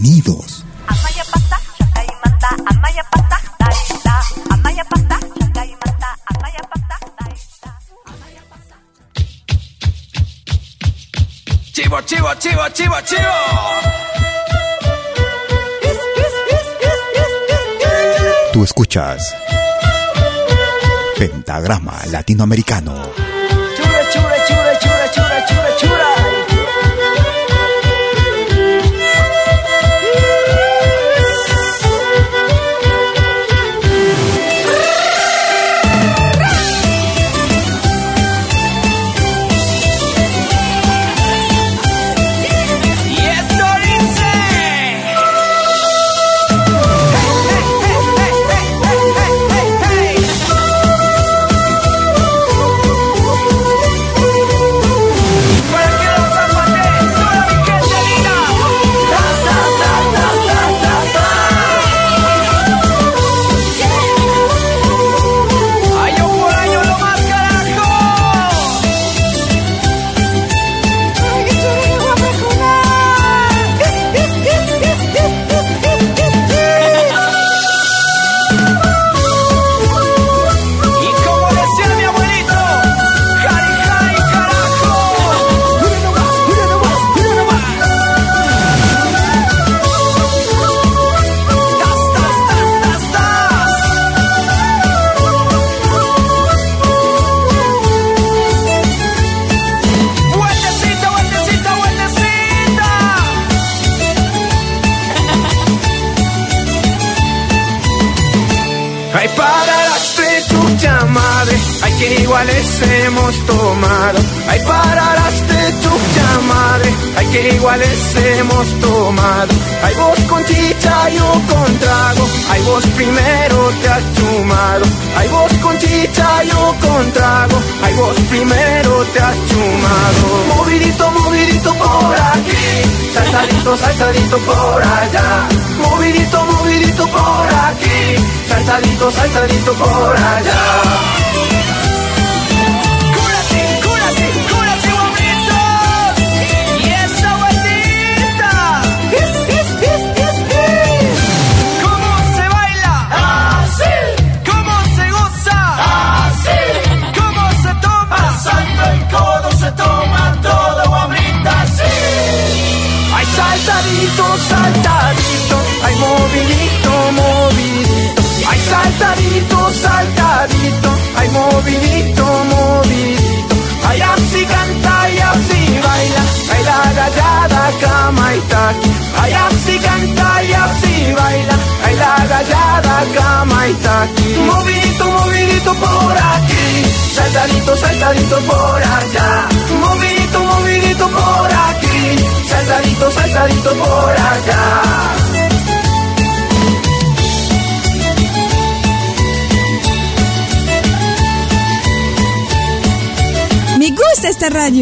Bienvenidos. Chivo, chivo, chivo, chivo, chivo. Tú escuchas Pentagrama Latinoamericano.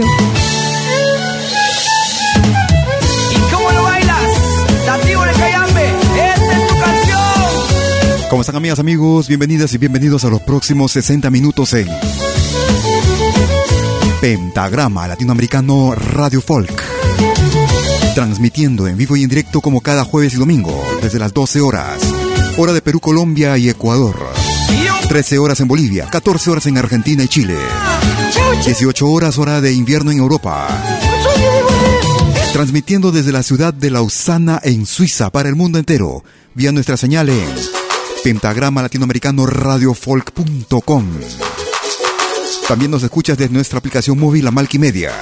Esta radio. ¿Y cómo lo bailas? La tribu de Cayambe, esta es tu canción. ¿Cómo están amigas, amigos? Bienvenidas y bienvenidos a los próximos 60 minutos en Pentagrama Latinoamericano Radio Folk. Transmitiendo en vivo y en directo como cada jueves y domingo, desde las 12 horas. Hora de Perú, Colombia y Ecuador. 13 horas en Bolivia, 14 horas en Argentina y Chile. 18 horas hora de invierno en Europa. Transmitiendo desde la ciudad de Lausana en Suiza para el mundo entero, vía nuestra señal en pentagrama latinoamericano radiofolk.com. También nos escuchas desde nuestra aplicación móvil La Media,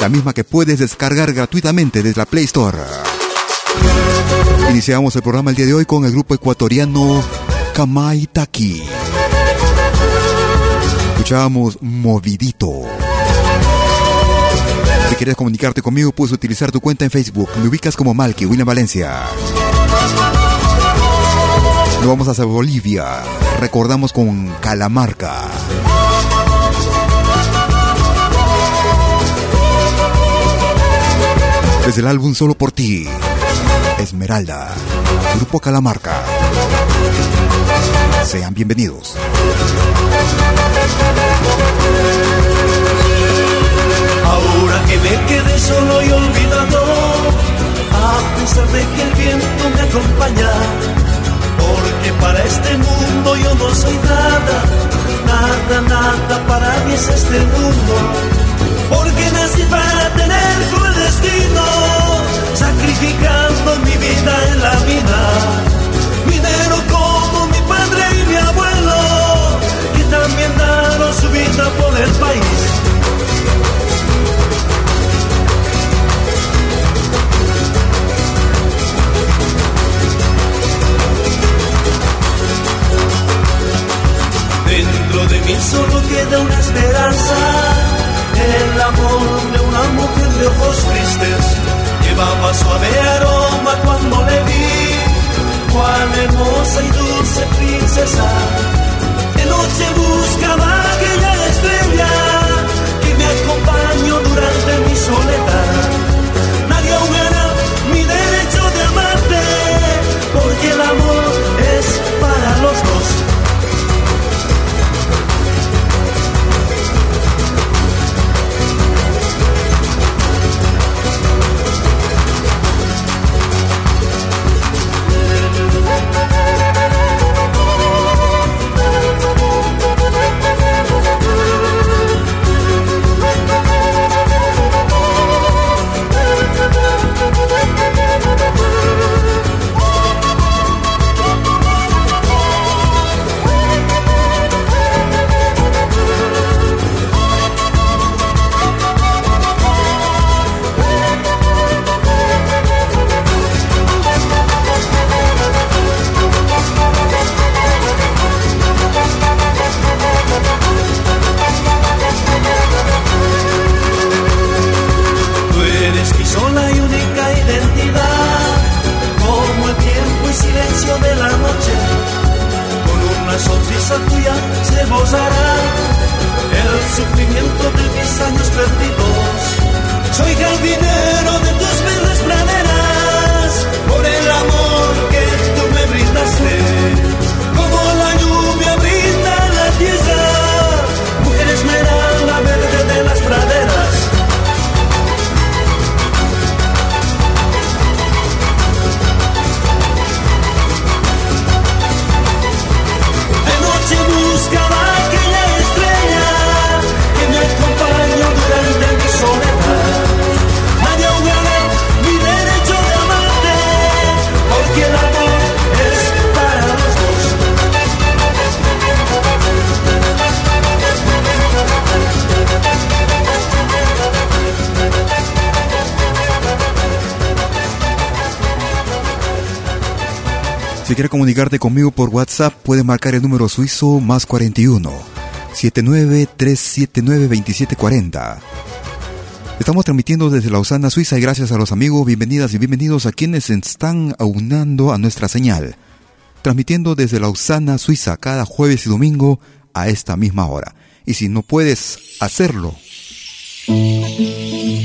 la misma que puedes descargar gratuitamente desde la Play Store. Iniciamos el programa el día de hoy con el grupo ecuatoriano Kamai Taki. Escuchábamos Movidito. Si quieres comunicarte conmigo, puedes utilizar tu cuenta en Facebook. Me ubicas como Malky, William Valencia vamos hacia Bolivia. Recordamos con Calamarca. Desde el álbum Solo por ti. Esmeralda. Grupo Calamarca. Sean bienvenidos. Ahora que me quedé solo y olvidado, a pesar de que el viento me acompaña porque para este mundo yo no soy nada, nada, nada, para mí es este mundo. Porque nací para tener cruel destino, sacrificando mi vida en la vida. Minero como mi padre y mi abuelo, que también daron su vida por el país. De mí solo queda una esperanza, el amor de una mujer de ojos tristes, llevaba suave aroma cuando le vi, cuán hermosa y dulce princesa, de noche buscaba aquella estrella que me acompañó durante mi soledad. Quieres comunicarte conmigo por WhatsApp, puedes marcar el número suizo más 41 79 379 2740. Estamos transmitiendo desde Lausana, Suiza y gracias a los amigos, bienvenidas y bienvenidos a quienes se están aunando a nuestra señal. Transmitiendo desde Lausana, Suiza, cada jueves y domingo a esta misma hora. Y si no puedes hacerlo,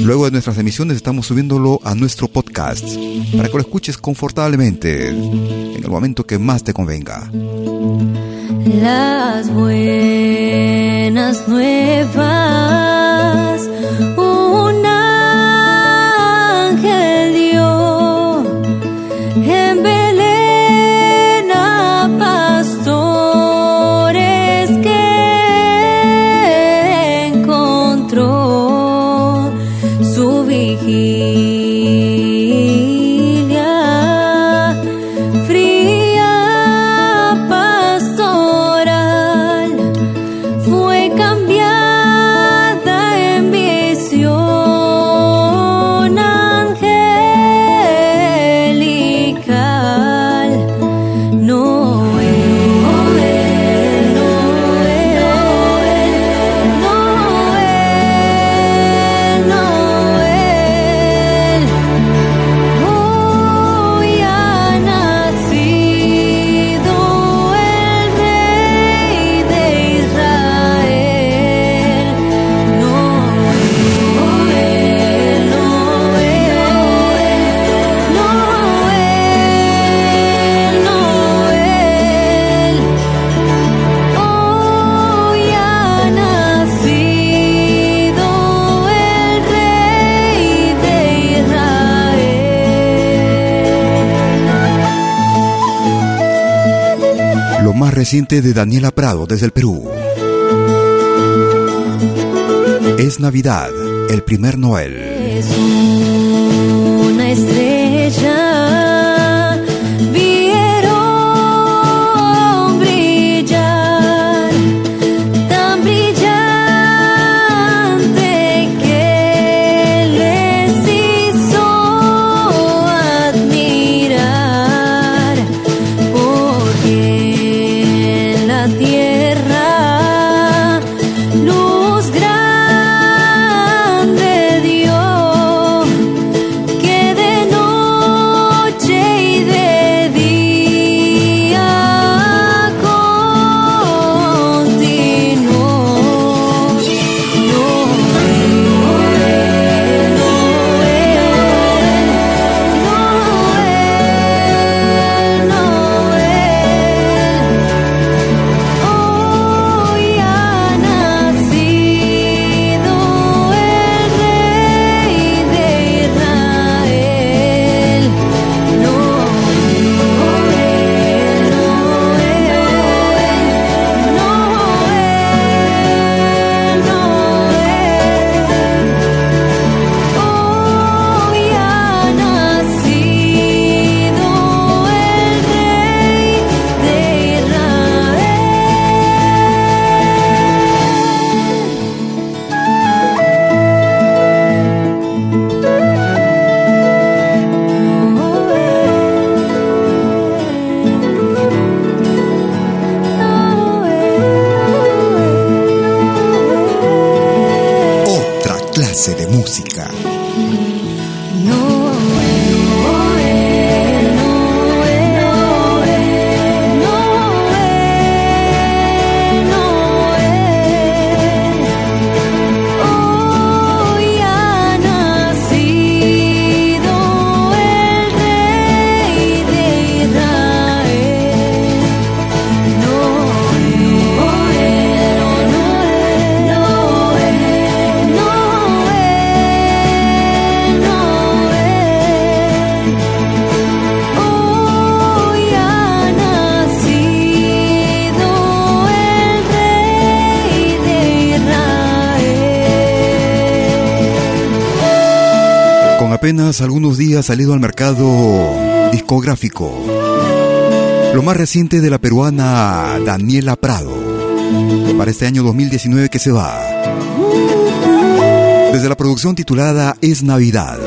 Luego de nuestras emisiones estamos subiéndolo a nuestro podcast para que lo escuches confortablemente en el momento que más te convenga. Las buenas nuevas, más reciente de Daniela Prado desde el Perú. Es Navidad, el primer Noel. Es una estrella, de música. Apenas algunos días salido al mercado discográfico. Lo más reciente de la peruana Daniela Prado. Para este año 2019 que se va. Desde la producción titulada Es Navidad.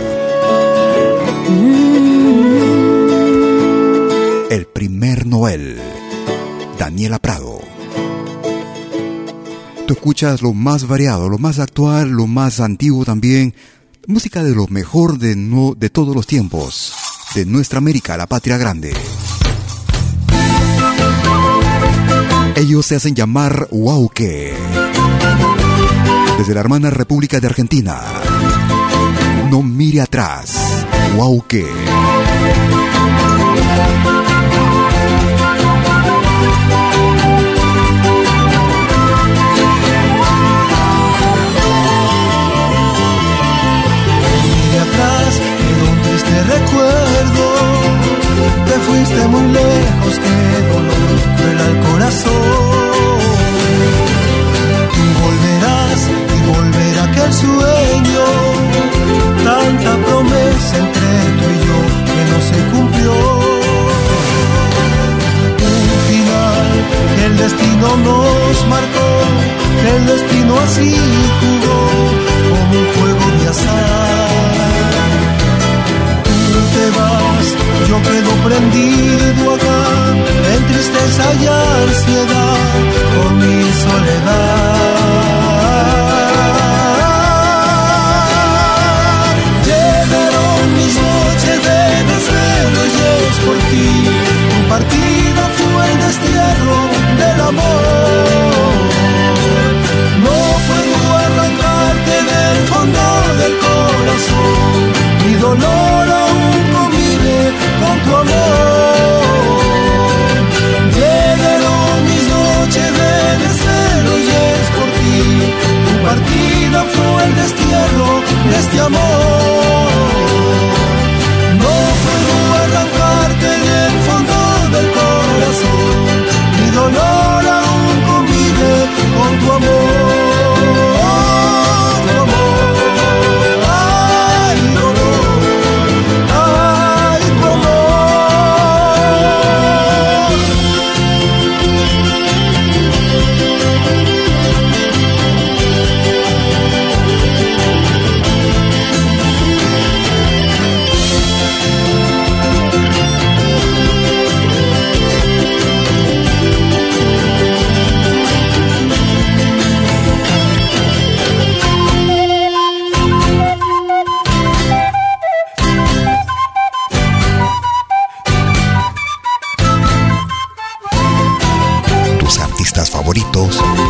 El primer Noel. Daniela Prado. Tú escuchas lo más variado, lo más actual, lo más antiguo también. Música de lo mejor de, no, de todos los tiempos. De nuestra América, la patria grande. Ellos se hacen llamar Wauke. Desde la hermana República de Argentina. mire atrás. Wow, atrás, quedó un triste recuerdo. Te fuiste muy lejos, qué dolor cruel al corazón.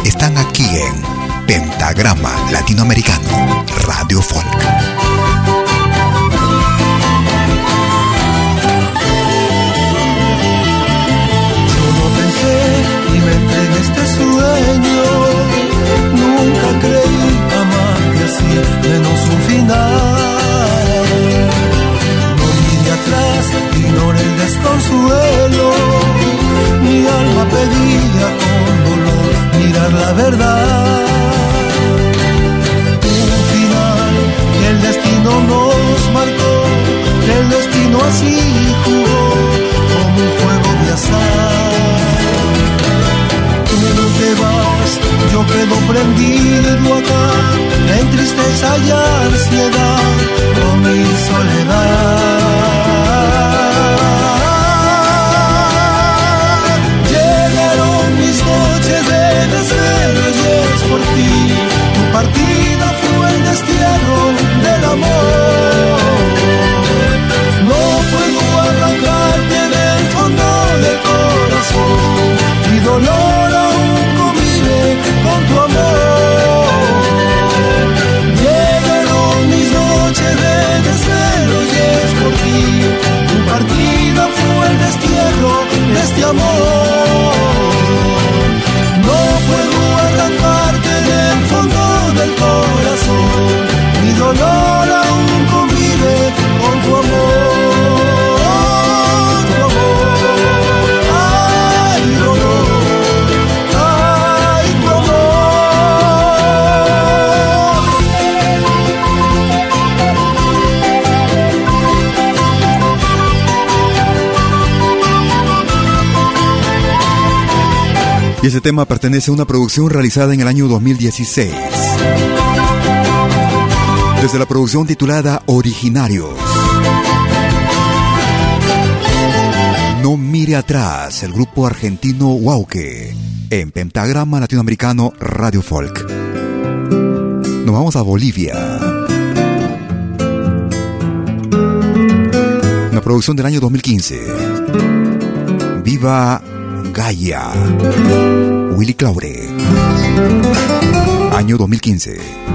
Están aquí en Pentagrama Latinoamericano, Radio Folk. Yo no pensé y me entregué este sueño. Nunca creí amarte así, menos un final. No miré atrás, ignoré el desconsuelo. La verdad. Un final que el destino nos marcó, el destino así jugó como un juego de azar. Tú te vas, yo quedo prendido acá, en tristeza y ansiedad, con mi soledad. Por ti, tu partida fue el destierro del amor. No puedo arrancarte del fondo del corazón. Mi dolor aún convive con tu amor. Llegaron mis noches de desvelo y es por ti. Tu partida fue el destierro de este amor. Mi dolor aún convive con tu amor. Y ese tema pertenece a una producción realizada en el año 2016. Desde la producción titulada Originarios. No mire atrás, el grupo argentino Wauke, en Pentagrama Latinoamericano Radio Folk. Nos vamos a Bolivia. Una producción del año 2015. Viva Gaia. Willy Claure. Año 2015.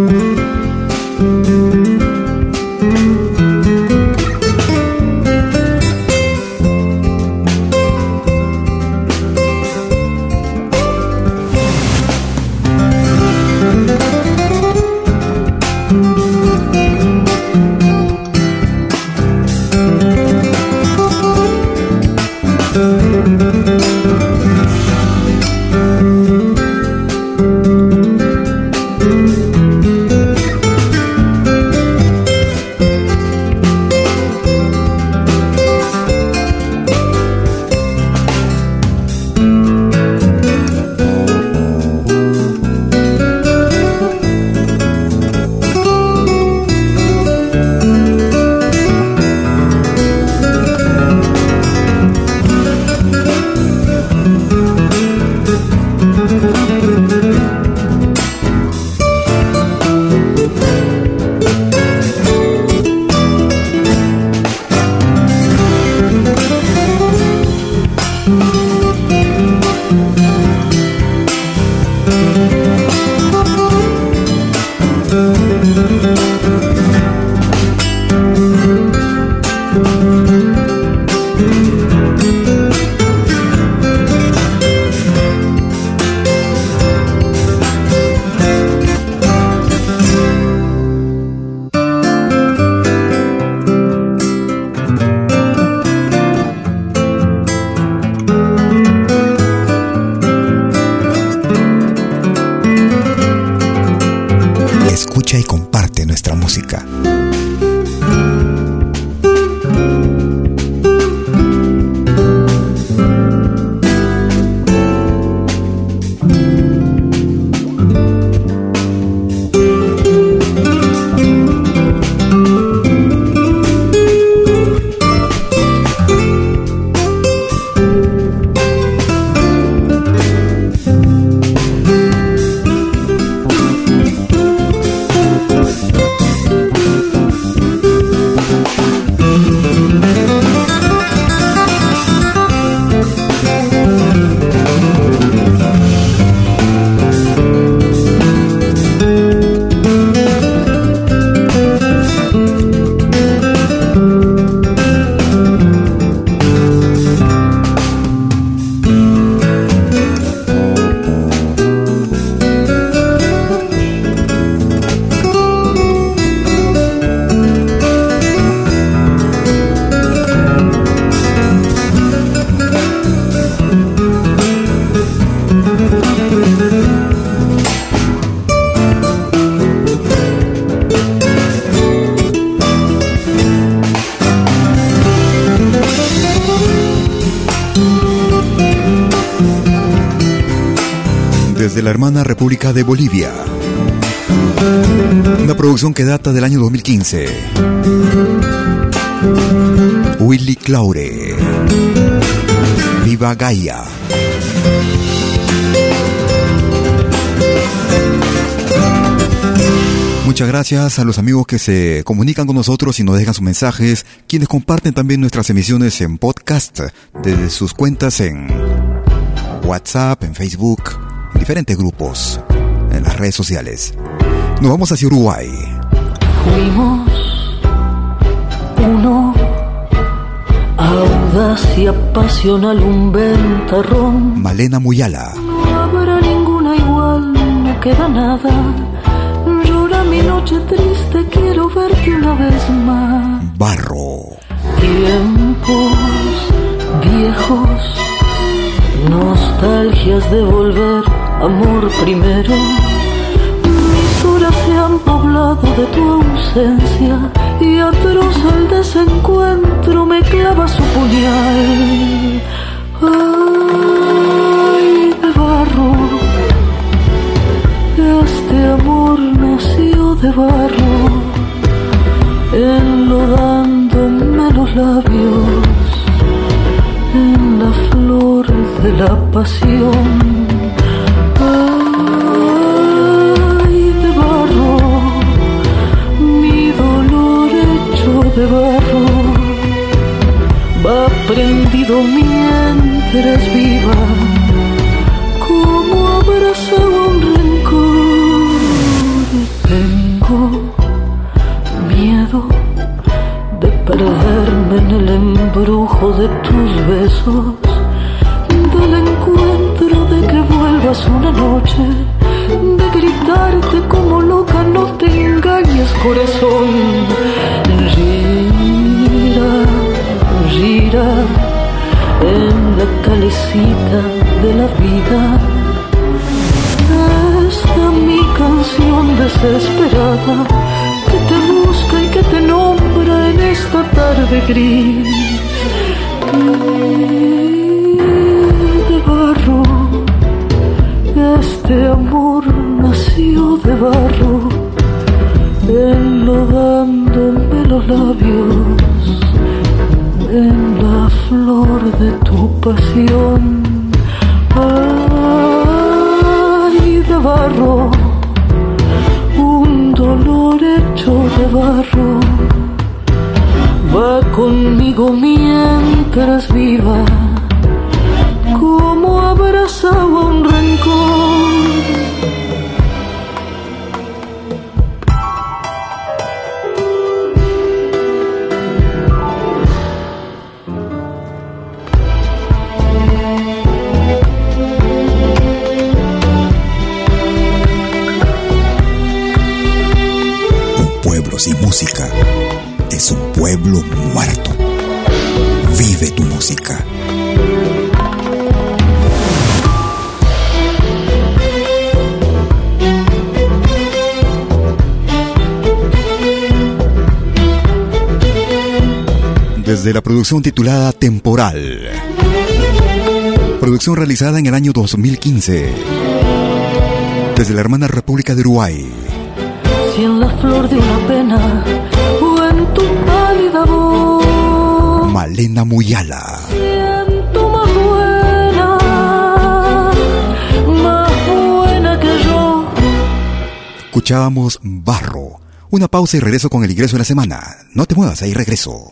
Hermana República de Bolivia. Una producción que data del año 2015. Willy Claure. Viva Gaia. Muchas gracias a los amigos que se comunican con nosotros y nos dejan sus mensajes, quienes comparten también nuestras emisiones en podcast desde sus cuentas en WhatsApp, en Facebook, diferentes grupos, en las redes sociales. Nos vamos hacia Uruguay. Fuimos uno, audaz y apasional, un ventarrón. Malena Muyala, No habrá ninguna igual, no queda nada. Llora mi noche triste, quiero verte una vez más. Barro, Tiempos viejos, nostalgias de volver, amor primero. Mis horas se han poblado de tu ausencia y atroz el desencuentro me clava su puñal. Ay, de barro, este amor nació de barro enlodándome los labios en la flor de la pasión. aprendido mientras viva como abrazar un rencor. Tengo miedo de perderme en el embrujo de tus besos, del encuentro de que vuelvas una noche, de gritarte como loca, no te engañes corazón en la calecita de la vida. Esta mi canción desesperada que te busca y que te nombra en esta tarde gris. De barro, este amor nació de barro, enlodándome los labios en la flor de tu pasión. Ay, de barro, un dolor hecho de barro, va conmigo mientras viva, como abrazaba Desde la producción titulada Temporal. Producción realizada en el año 2015. Desde la hermana República de Uruguay. Si en la flor de una pena o en tu pálida voz Malena Muyala. siento más buena, más buena que yo. Escuchábamos Barro. Una pausa y regreso con el ingreso de la semana. No te muevas, ahí regreso.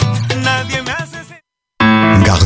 Gare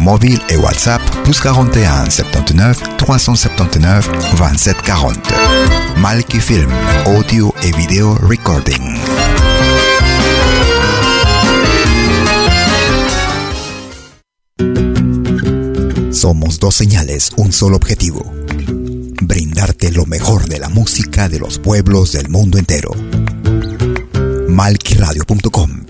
mobile et WhatsApp plus 41 79 379 27 40. Malki Film, audio et vidéo recording. Somos dos señales, un solo objetivo. Brindarte lo mejor de la música de los pueblos del mundo entero. Malquiradio.com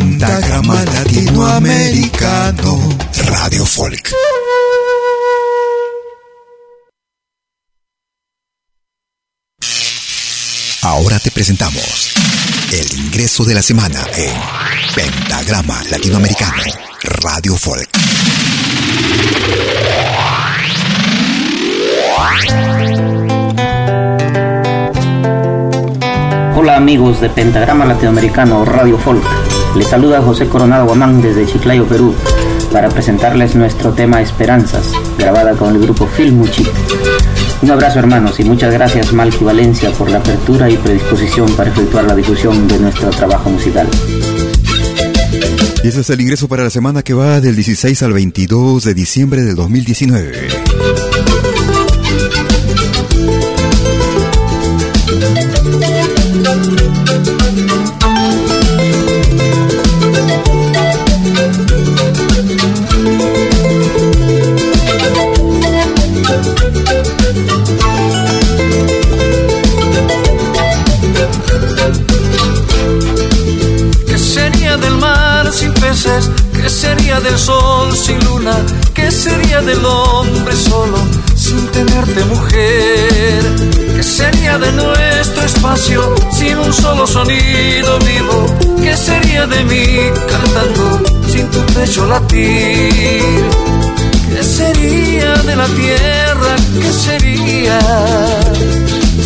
Latinoamericano Radio Folk. Ahora te presentamos el ingreso de la semana en Pentagrama Latinoamericano Radio Folk. Hola amigos de Pentagrama Latinoamericano Radio Folk. Les saluda José Coronado Guamán desde Chiclayo, Perú, para presentarles nuestro tema Esperanzas, grabada con el grupo Filmuchi. Un abrazo hermanos y muchas gracias Malky Valencia por la apertura y predisposición para efectuar la difusión de nuestro trabajo musical. Y ese es el ingreso para la semana que va del 16 al 22 de diciembre del 2019. Del sol sin luna? ¿Qué sería del hombre solo sin tenerte mujer? ¿Qué sería de nuestro espacio sin un solo sonido vivo? ¿Qué sería de mí cantando sin tu pecho latir? ¿Qué sería de la tierra? ¿Qué sería?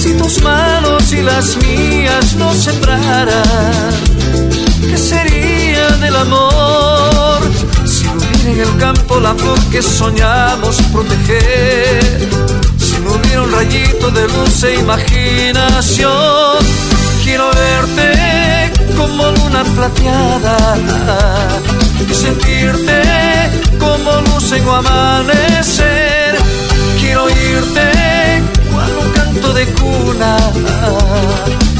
Si tus manos y las mías no sembraran ¿Qué sería del amor en el campo la flor que soñamos proteger? Si no hubiera un rayito de luz e imaginación, quiero verte como luna plateada y sentirte como luz en amanecer. Quiero oírte cual un canto de cuna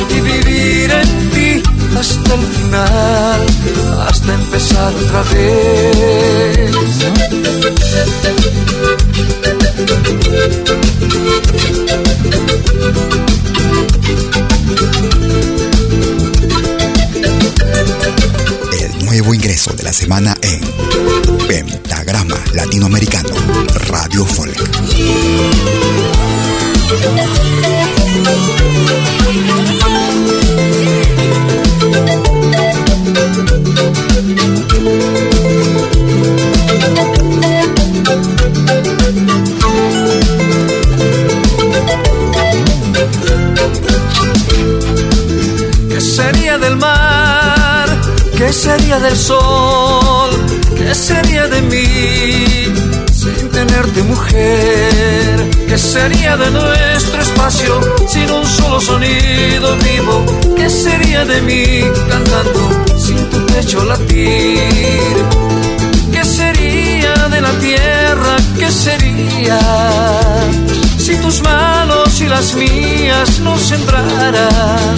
y vivir en ti hasta el final, hasta empezar otra vez. El nuevo ingreso de la semana en Pentagrama Latinoamericano, Radio Folk. ¿Qué sería del mar? ¿Qué sería del sol? ¿Qué sería de mí sin tenerte mujer? ¿Qué sería de nuestro espacio sin un solo sonido vivo? ¿Qué sería de mí cantando sin tu pecho latir? ¿Qué sería de la tierra? ¿Qué sería si tus manos y las mías no sembraran?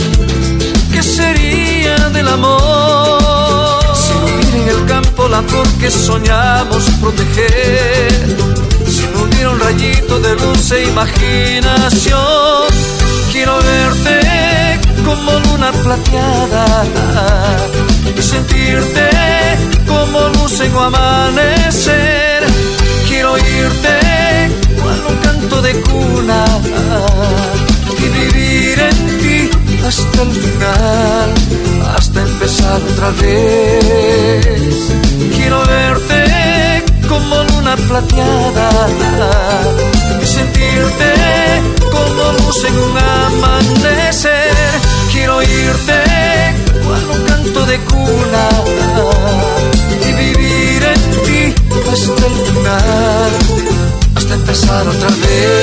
¿Qué sería del amor? Si no en el campo la flor que soñamos proteger, si no hubiera un rayito de luz e imaginación, quiero verte como luna plateada y sentirte como luz en amanecer. Quiero oírte cual un canto de cuna y vivir en ti hasta el final, hasta empezar otra vez. Quiero verte como luna plateada y sentirte como luz en un amanecer. Quiero oírte cual un canto de cuna y vivir en ti hasta el final, hasta empezar otra vez.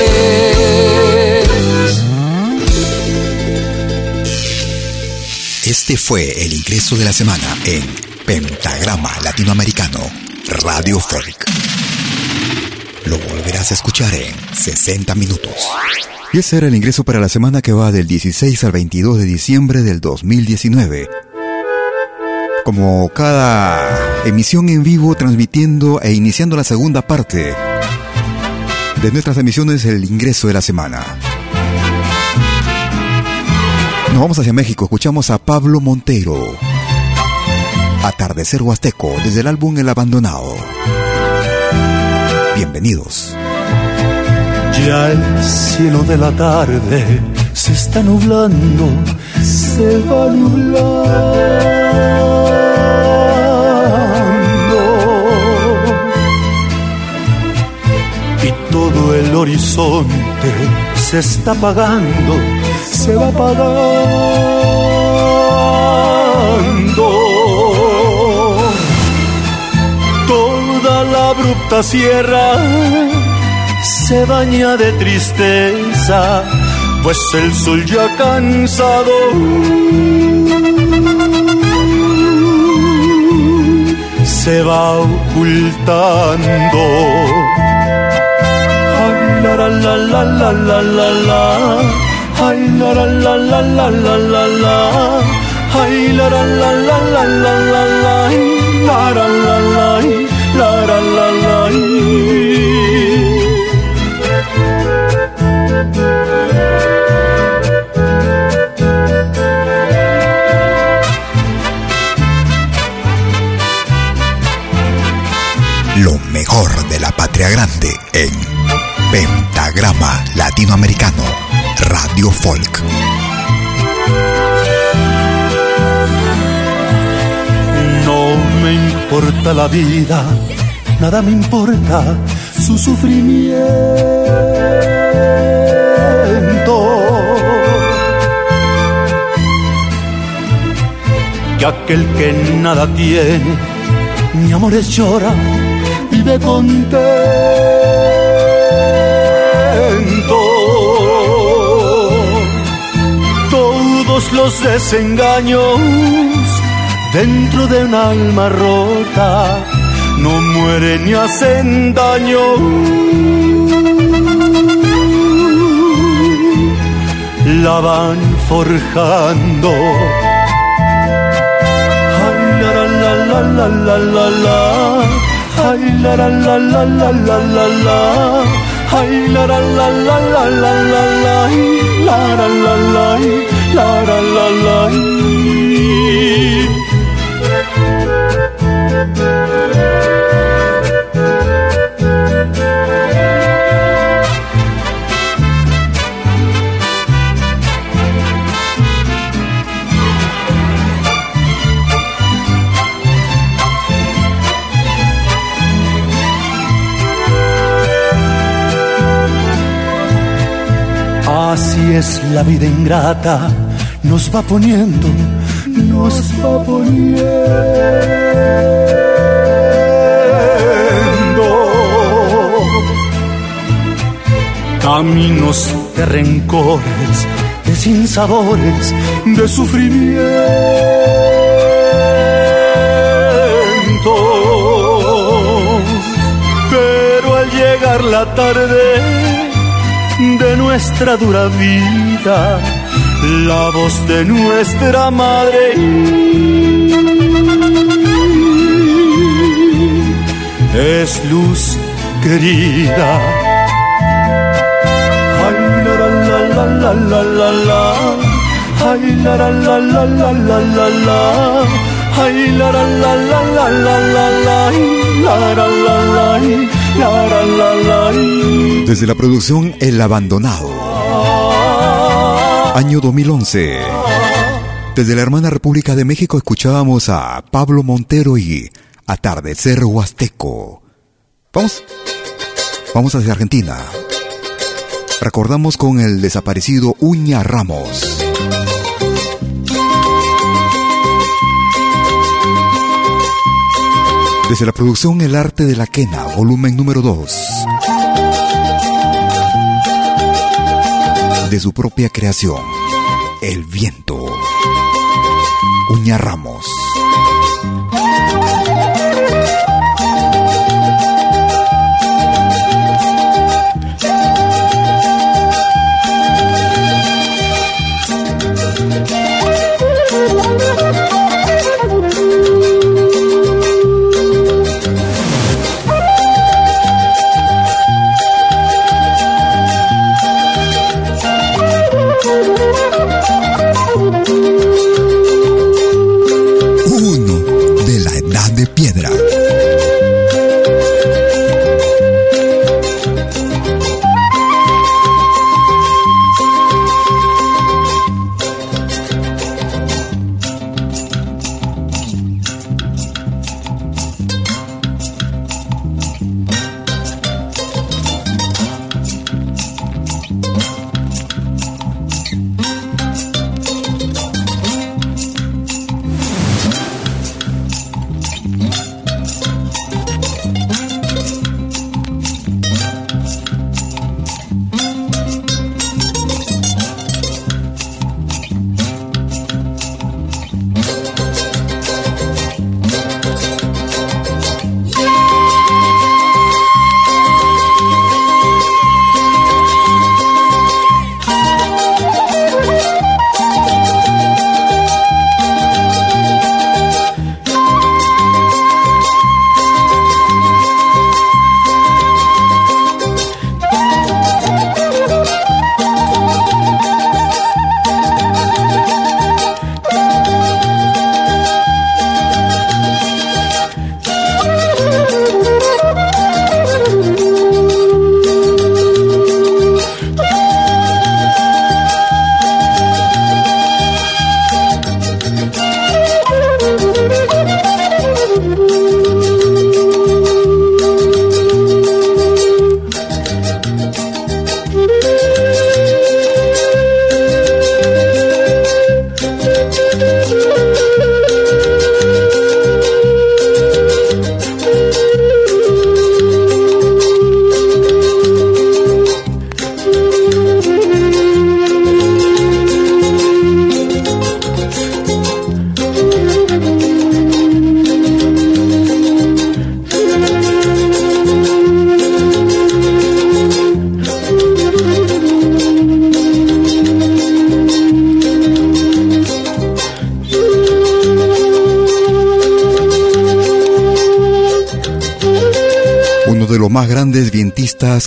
Este fue el ingreso de la semana en Pentagrama Latinoamericano, Radio Folk. Lo volverás a escuchar en 60 minutos. Y ese era el ingreso para la semana que va del 16 al 22 de diciembre del 2019. Como cada emisión en vivo, transmitiendo e iniciando la segunda parte de nuestras emisiones, el ingreso de la semana. Nos vamos hacia México, escuchamos a Pablo Montero. Atardecer Huasteco, desde el álbum El Abandonado. Bienvenidos. Ya el cielo de la tarde se está nublando, se va nublando. Y todo el horizonte se está apagando, se va apagando. Sierra se baña de tristeza, pues el sol ya cansado se va ocultando. Ay, la la la la la la la. Ay, la la la la la la la. Ay, la la la la la. La la la la la mejor de la patria grande en Pentagrama Latinoamericano, Radio Folk. No me importa la vida, nada me importa su sufrimiento. Que aquel que nada tiene, mi amores llora, vive contento. Todos los desengaños dentro de un alma rota no mueren ni hacen daño. La van forjando. La la. Ay la la la la la la la la. Ay la la la la la la la la. La la la la la la la Es la vida ingrata, nos va poniendo, nos va poniendo caminos de rencores, de sinsabores, de sufrimiento. Pero al llegar la tarde, de nuestra dura vida, la voz de nuestra madre. Es luz querida. Ay, la la la la la la la. Ay, la la la la la la la la. Ay, la la la la la la la la. La la la la. Desde la producción El Abandonado. Año 2011. Desde la hermana República de México escuchábamos a Pablo Montero y Atardecer Huasteco. Vamos. Vamos hacia Argentina. Recordamos con el desaparecido Uña Ramos. Desde la producción El arte de la quena, volumen número 2. De su propia creación, El viento. Uña Ramos.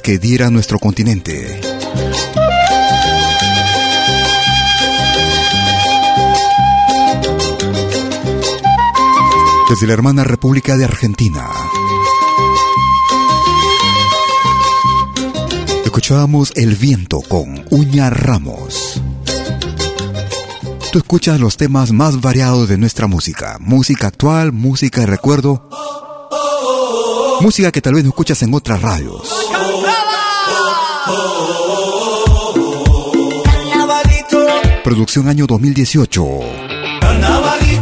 Que diera nuestro continente. Desde la hermana República de Argentina. Escuchábamos El viento con Uña Ramos. Tú escuchas los temas más variados de nuestra música. Música actual, música de recuerdo. Música que tal vez no escuchas en otras radios. Producción año 2018. Carnavalito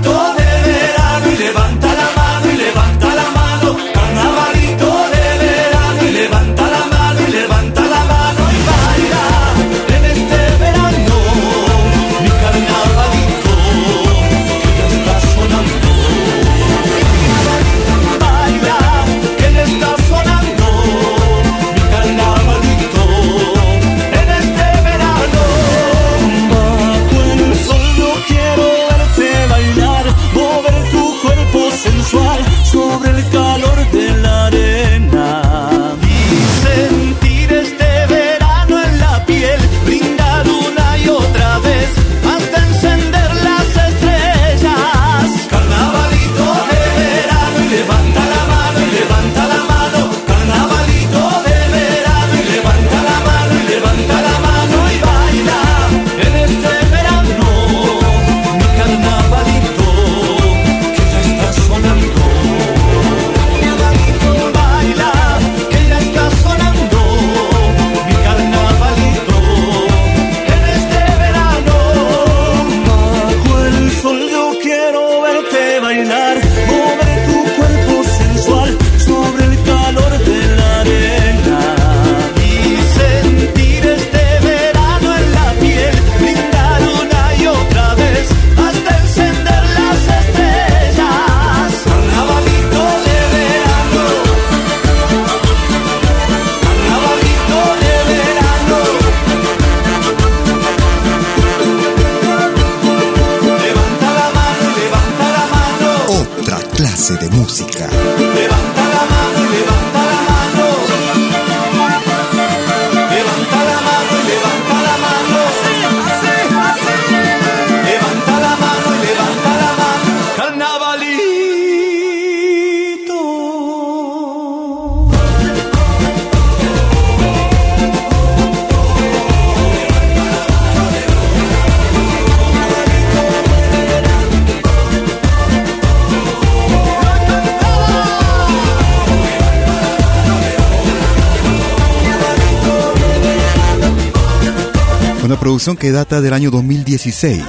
producción que data del año 2016.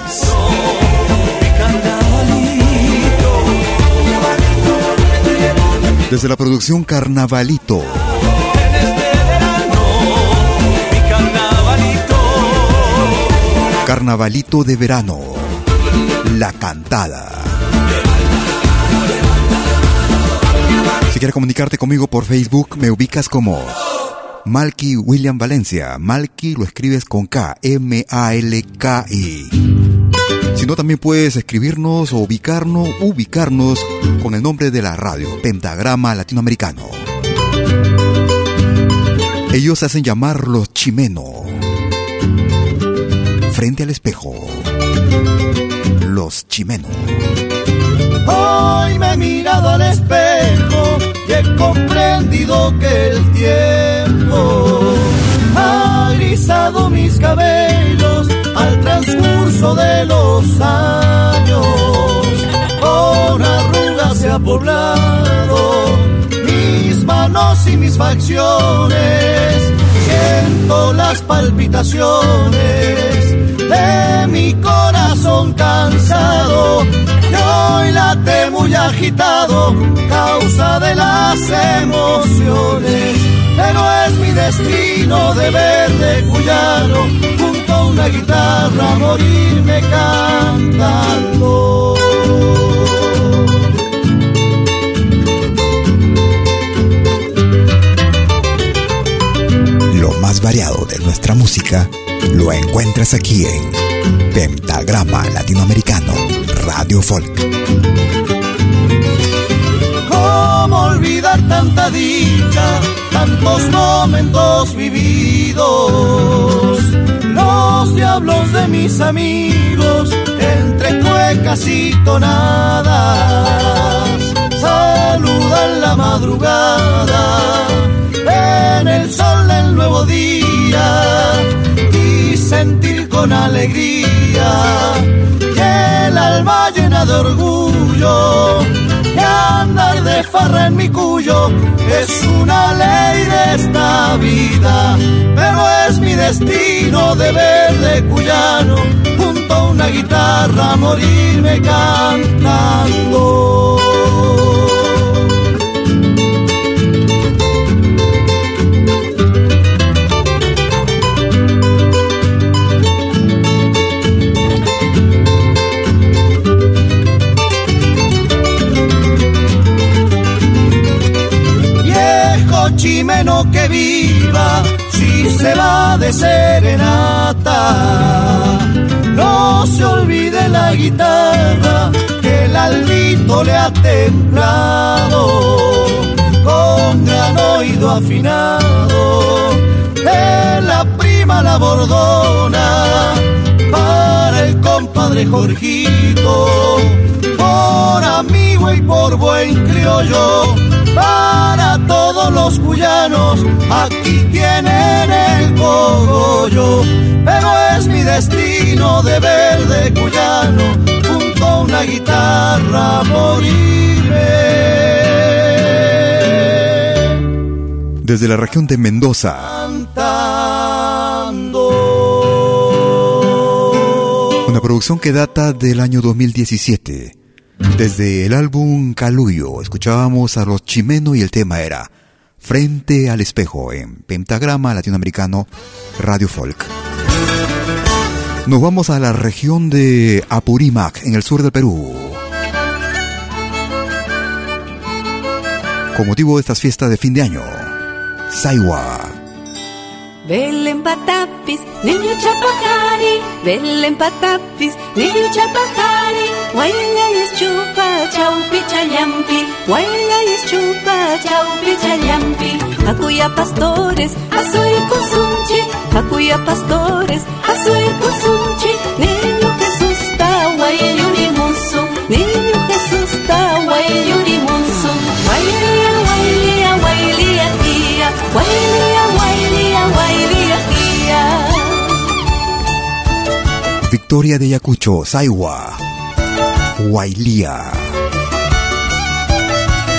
Desde la producción Carnavalito. Carnavalito de verano. La cantada. Si quieres comunicarte conmigo por Facebook, me ubicas como Malky William Valencia. Malky lo escribes con K, M-A-L-K-I. Si no, también puedes escribirnos o ubicarnos, ubicarnos con el nombre de la radio, Pentagrama Latinoamericano. Ellos hacen llamar los Chimeno. Frente al espejo. Los Chimeno. Hoy me he mirado al espejo y he comprendido que el tiempo ha grisado mis cabellos al transcurso de los años. Con arrugas se ha poblado mis manos y mis facciones. Siento las palpitaciones de mi corazón cansado hoy late muy agitado causa de las emociones pero es mi destino de verde cuyano junto a una guitarra morirme cantando Lo más variado de nuestra música lo encuentras aquí en Pentagrama Latinoamericano Radio Folk. Tanta dicha, tantos momentos vividos. Los diablos de mis amigos, entre cuecas y tonadas, saludan la madrugada en el sol del nuevo día y sentir con alegría y el alma llena de orgullo andar de farra en mi cuyo es una ley de esta vida, pero es mi destino de verde cuyano junto a una guitarra morirme cantando. Que viva si se va de serenata. No se olvide la guitarra que el albito le ha templado con gran oído afinado de la prima la bordona para el compadre Jorgito por amigo y por buen criollo para los cuyanos, aquí tienen el cogollo, pero es mi destino de verde cuyano, junto a una guitarra morirme. Desde la región de Mendoza. Una producción que data del año 2017 desde el álbum Caluyo escuchábamos a los Chimeno y el tema era Frente al espejo en Pentagrama Latinoamericano Radio Folk. Nos vamos a la región de Apurímac, en el sur del Perú. Con motivo de estas fiestas de fin de año, Saiwa. Belén patapis, niño chapajari, Belén patapis, niño chapajari, Guayla es chupa, chaupi chayampi, Guayla es chupa, chaupi chayampi, Acuya pastores, asoy kusunchi, Acuya pastores, asoy kusunchi, Niño Jesús ta guayuri musu, Niño Victoria de Yacucho, Saiwa. Wailía.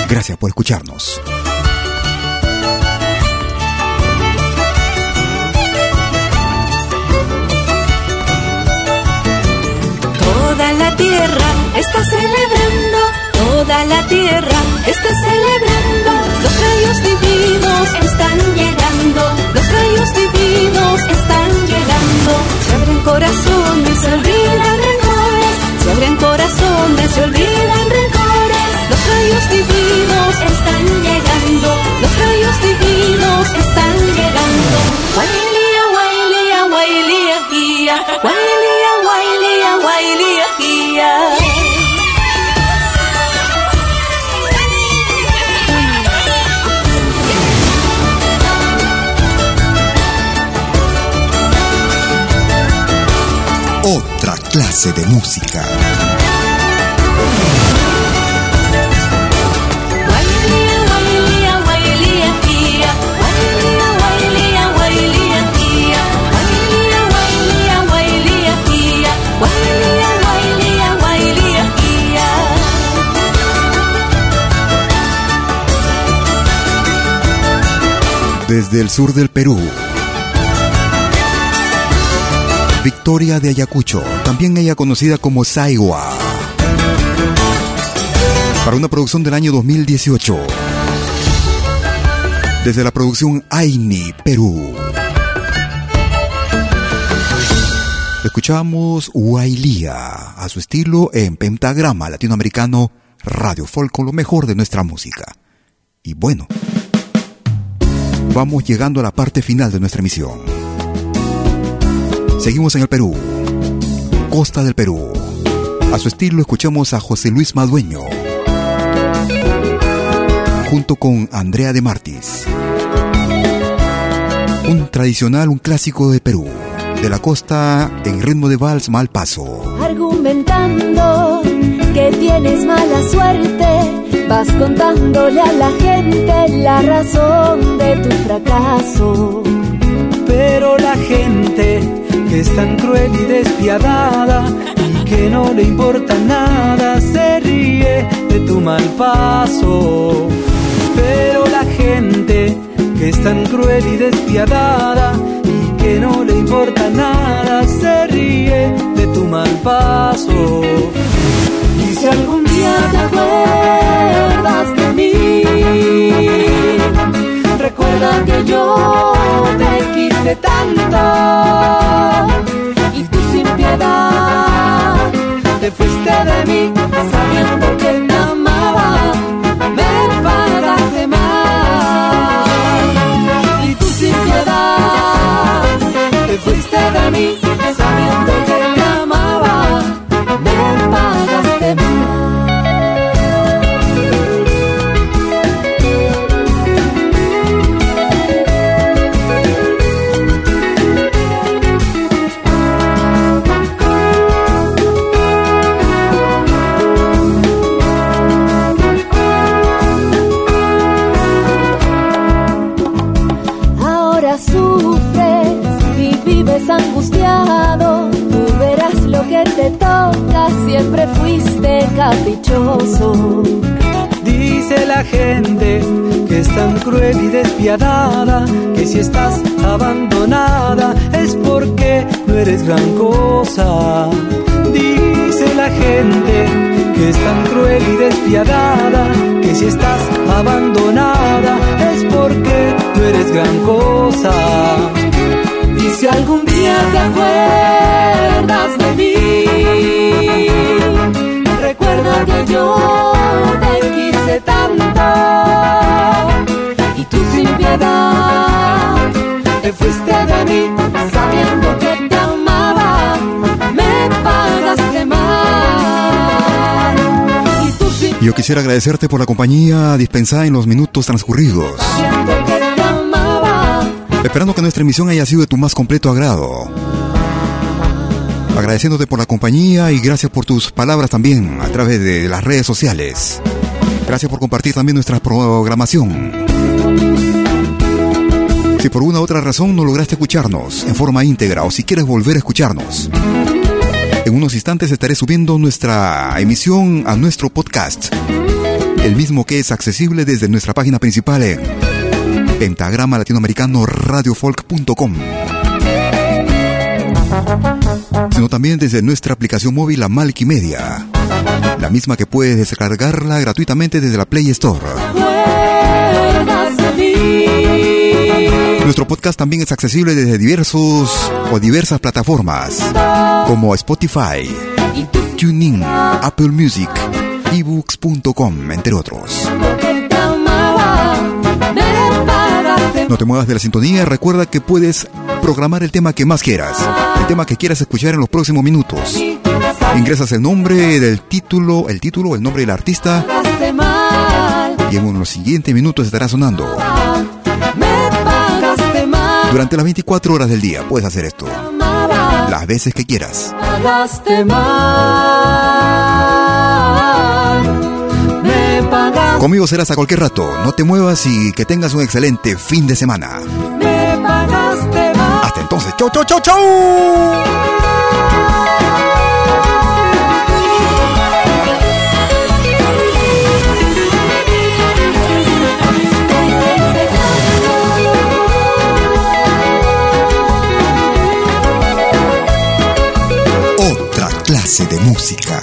Gracias por escucharnos. Toda la tierra está celebrando, toda la tierra está celebrando. Los rayos divinos están llegando, los rayos divinos están corazones, se olvidan rencores, se abren corazones, se olvidan guía. Desde el sur del Perú. Victoria de Ayacucho, también ella conocida como Saiwa. Para una producción del año 2018. Desde la producción Aini, Perú. Escuchamos Wailía a su estilo en pentagrama latinoamericano Radio Folk con lo mejor de nuestra música. Y bueno, vamos llegando a la parte final de nuestra emisión. Seguimos en el Perú, costa del Perú. A su estilo escuchamos a José Luis Madueño. junto con Andrea de Martis. Un tradicional, un clásico de Perú, de la costa en ritmo de vals mal paso. Argumentando que tienes mala suerte, vas contándole a la gente la razón de tu fracaso. Pero la es tan cruel y despiadada y que no le importa nada se ríe de tu mal paso. Pero la gente que es tan cruel y despiadada y que no le importa nada se ríe de tu mal paso. Y si algún día te acuerdas de mí, recuerda que yo te quise tanto y tú sin piedad te fuiste de mí sabiendo que te amaba, me pagaste mal y tú sin piedad te fuiste de mí sabiendo siempre fuiste caprichoso. Dice la gente que es tan cruel y despiadada que si estás abandonada es porque no eres gran cosa. Dice la gente que es tan cruel y despiadada que si estás abandonada es porque no eres gran cosa. Si algún día te acuerdas de mí, recuerda que yo te quise tanto y tú sin piedad te fuiste de mí sabiendo que te amaba, me pagaste mal. Y tú sin Yo quisiera agradecerte por la compañía dispensada en los minutos transcurridos. Esperando que nuestra emisión haya sido de tu más completo agrado. Agradeciéndote por la compañía y gracias por tus palabras también a través de las redes sociales. Gracias por compartir también nuestra programación. Si por una u otra razón no lograste escucharnos en forma íntegra o si quieres volver a escucharnos, en unos instantes estaré subiendo nuestra emisión a nuestro podcast, el mismo que es accesible desde nuestra página principal en pentagrama latinoamericano radiofolk.com sino también desde nuestra aplicación móvil la Media, la misma que puedes descargarla gratuitamente desde la Play Store. Nuestro podcast también es accesible desde diversos o diversas plataformas como Spotify, TuneIn, Apple Music, ebooks.com, entre otros. No te muevas de la sintonía, recuerda que puedes programar el tema que más quieras, el tema que quieras escuchar en los próximos minutos. Ingresas el nombre del título, el título, el nombre del artista y en los siguientes minutos estará sonando. Durante las 24 horas del día puedes hacer esto, las veces que quieras. Pagaste Conmigo serás a cualquier rato, no te muevas y que tengas un excelente fin de semana. me pagaste mal. Hasta entonces, chau, chau, chau, chau. Otra clase de música.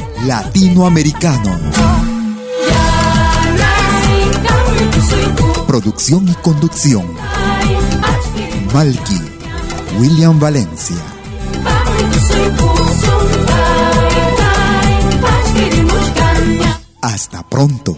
Latinoamericano. Producción y conducción. Malky, William Valencia. Hasta pronto.